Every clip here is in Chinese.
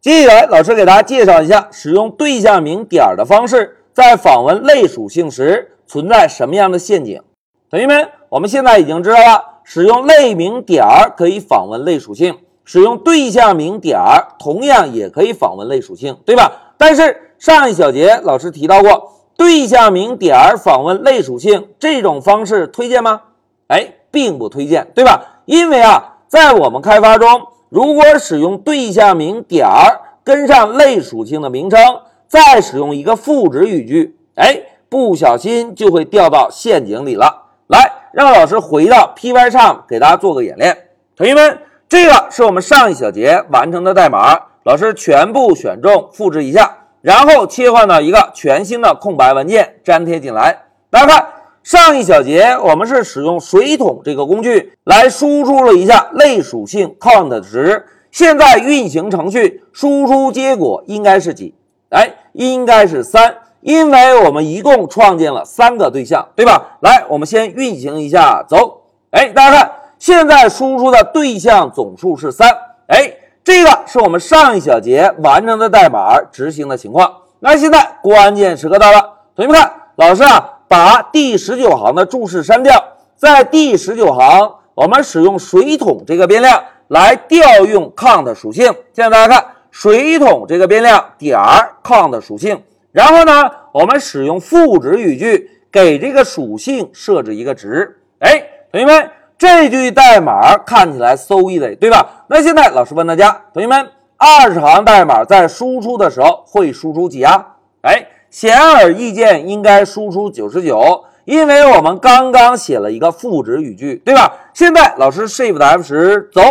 接下来，老师给大家介绍一下使用对象名点的方式，在访问类属性时存在什么样的陷阱。同学们，我们现在已经知道了，使用类名点可以访问类属性，使用对象名点同样也可以访问类属性，对吧？但是上一小节老师提到过，对象名点访问类属性这种方式推荐吗？哎，并不推荐，对吧？因为啊，在我们开发中。如果使用对象名点儿跟上类属性的名称，再使用一个赋值语句，哎，不小心就会掉到陷阱里了。来，让老师回到 Pycharm 给大家做个演练。同学们，这个是我们上一小节完成的代码，老师全部选中，复制一下，然后切换到一个全新的空白文件，粘贴进来。大家看。上一小节我们是使用水桶这个工具来输出了一下类属性 count 值，现在运行程序输出结果应该是几？哎，应该是三，因为我们一共创建了三个对象，对吧？来，我们先运行一下，走。哎，大家看，现在输出的对象总数是三。哎，这个是我们上一小节完成的代码执行的情况。那现在关键时刻到了，同学们看，老师啊。把第十九行的注释删掉，在第十九行，我们使用水桶这个变量来调用 count 属性。现在大家看，水桶这个变量点儿 count 属性，然后呢，我们使用赋值语句给这个属性设置一个值。哎，同学们，这句代码看起来 so easy，对吧？那现在老师问大家，同学们，二十行代码在输出的时候会输出几啊？哎。显而易见，应该输出九十九，因为我们刚刚写了一个赋值语句，对吧？现在老师 Shift F 十走，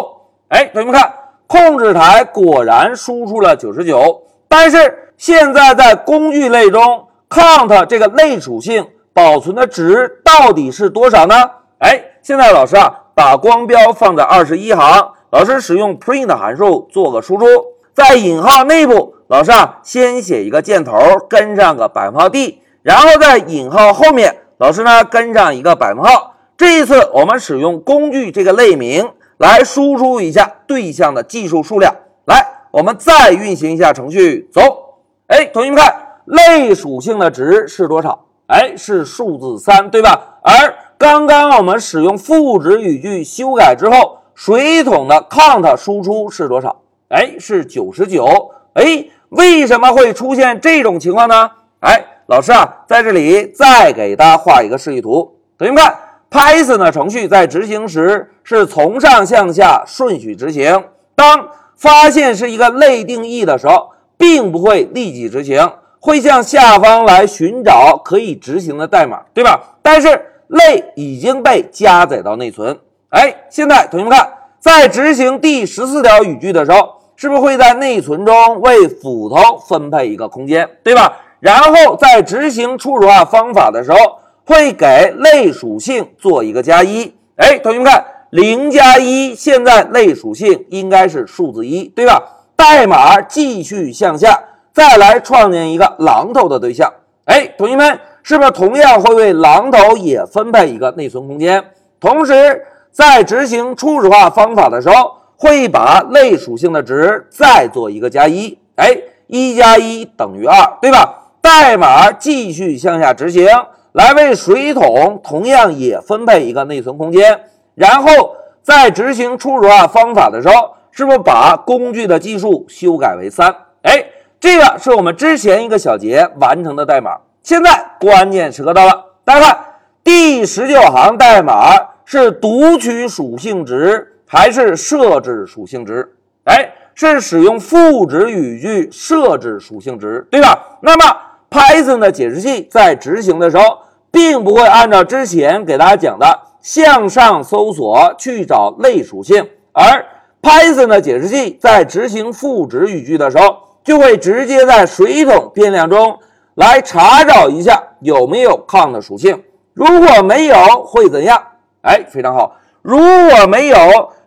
哎，同学们看，控制台果然输出了九十九，但是现在在工具类中，count 这个类属性保存的值到底是多少呢？哎，现在老师啊，把光标放在二十一行，老师使用 print 函数做个输出，在引号内部。老师啊，先写一个箭头，跟上个百分号 d，然后在引号后面，老师呢跟上一个百分号。这一次我们使用工具这个类名来输出一下对象的技术数量。来，我们再运行一下程序，走。哎，同学们看，类属性的值是多少？哎，是数字三，对吧？而刚刚我们使用赋值语句修改之后，水桶的 count 输出是多少？哎，是九十九。哎。为什么会出现这种情况呢？哎，老师啊，在这里再给大家画一个示意图。同学们看，Python 的程序在执行时是从上向下顺序执行。当发现是一个类定义的时候，并不会立即执行，会向下方来寻找可以执行的代码，对吧？但是类已经被加载到内存。哎，现在同学们看，在执行第十四条语句的时候。是不是会在内存中为斧头分配一个空间，对吧？然后在执行初始化方法的时候，会给类属性做一个加一。哎，同学们看，零加一，现在类属性应该是数字一，对吧？代码继续向下，再来创建一个榔头的对象。哎，同学们，是不是同样会为榔头也分配一个内存空间？同时，在执行初始化方法的时候。会把类属性的值再做一个加一，哎，一加一等于二，对吧？代码继续向下执行，来为水桶同样也分配一个内存空间，然后在执行初始化方法的时候，是不是把工具的计数修改为三？哎，这个是我们之前一个小节完成的代码。现在关键时刻到了，大家看第十九行代码是读取属性值。还是设置属性值，哎，是使用赋值语句设置属性值，对吧？那么 Python 的解释器在执行的时候，并不会按照之前给大家讲的向上搜索去找类属性，而 Python 的解释器在执行赋值语句的时候，就会直接在水桶变量中来查找一下有没有 count 属性，如果没有会怎样？哎，非常好，如果没有。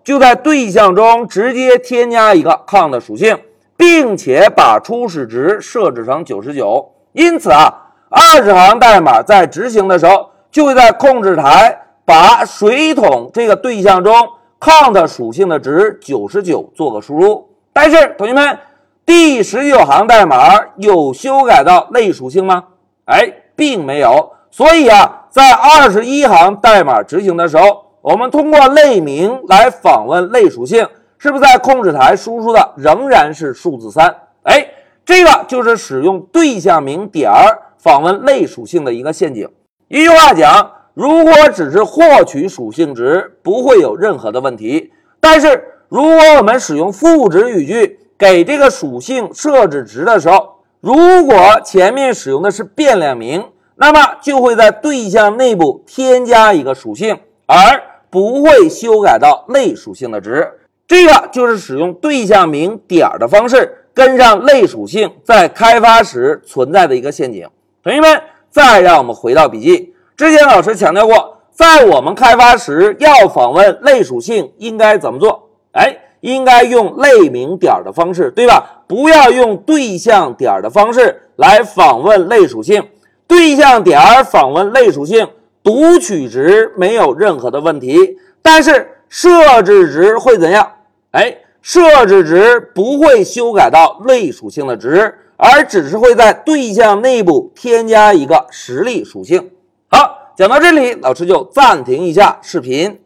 就在对象中直接添加一个 count 属性，并且把初始值设置成九十九。因此啊，二十行代码在执行的时候，就会在控制台把水桶这个对象中 count 属性的值九十九做个输入。但是同学们第十九行代码有修改到类属性吗？哎，并没有。所以啊，在二十一行代码执行的时候，我们通过类名来访问类属性，是不是在控制台输出的仍然是数字三？哎，这个就是使用对象名点儿访问类属性的一个陷阱。一句话讲，如果只是获取属性值，不会有任何的问题。但是如果我们使用赋值语句给这个属性设置值的时候，如果前面使用的是变量名，那么就会在对象内部添加一个属性，而不会修改到类属性的值。这个就是使用对象名点的方式跟上类属性在开发时存在的一个陷阱。同学们，再让我们回到笔记，之前老师强调过，在我们开发时要访问类属性应该怎么做？哎，应该用类名点的方式，对吧？不要用对象点的方式来访问类属性。对象点访问类属性，读取值没有任何的问题，但是设置值会怎样？哎，设置值不会修改到类属性的值，而只是会在对象内部添加一个实例属性。好，讲到这里，老师就暂停一下视频。